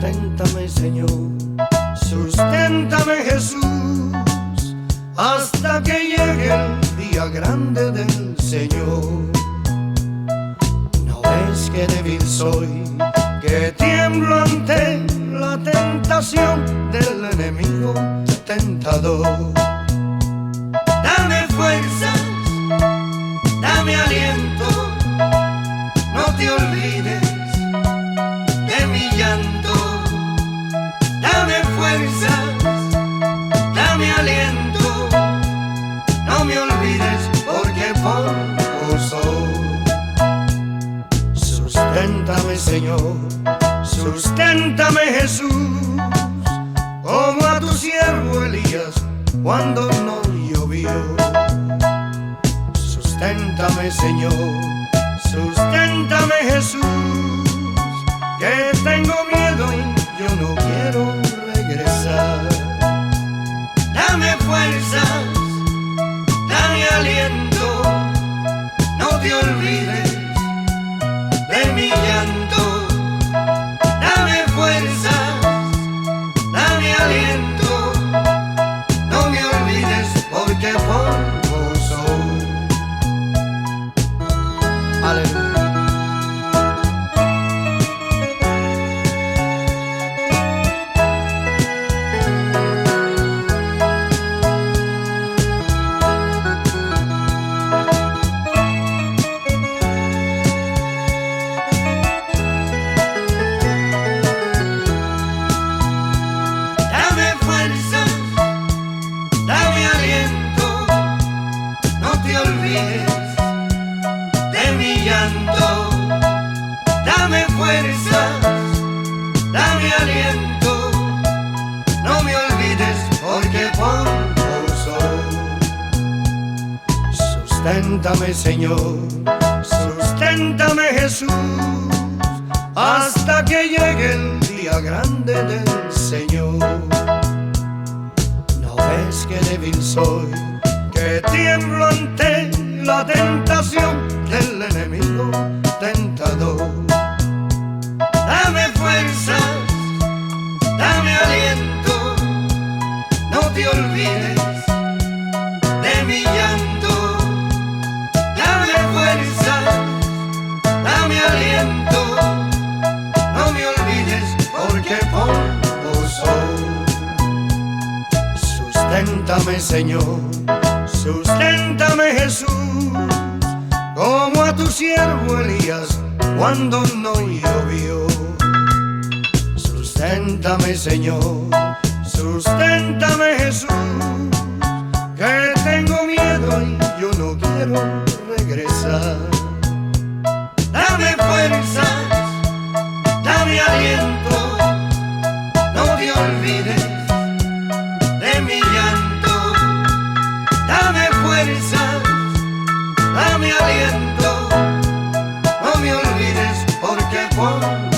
susténtame Señor, susténtame Jesús, hasta que llegue el día grande del Señor. No es que débil soy, que tiemblo ante la tentación del enemigo tentador Susténtame Señor, susténtame Jesús, como a tu siervo Elías cuando no llovió. Susténtame Señor, olvides de mi llanto. Dame fuerzas, dame aliento, no me olvides porque polvo soy. Susténtame Señor, susténtame Jesús, hasta que llegue el día grande del Señor. No ves que débil soy, que tiemblo ante la tentación del enemigo tentador. Dame fuerzas, dame aliento, no te olvides de mi llanto. Dame fuerzas, dame aliento, no me olvides porque polvo soy. Susténtame Señor, susténtame Jesús, como a tu siervo Elías cuando no llovió. Susténtame Señor, susténtame Jesús, que tengo miedo y yo no quiero regresar. Porque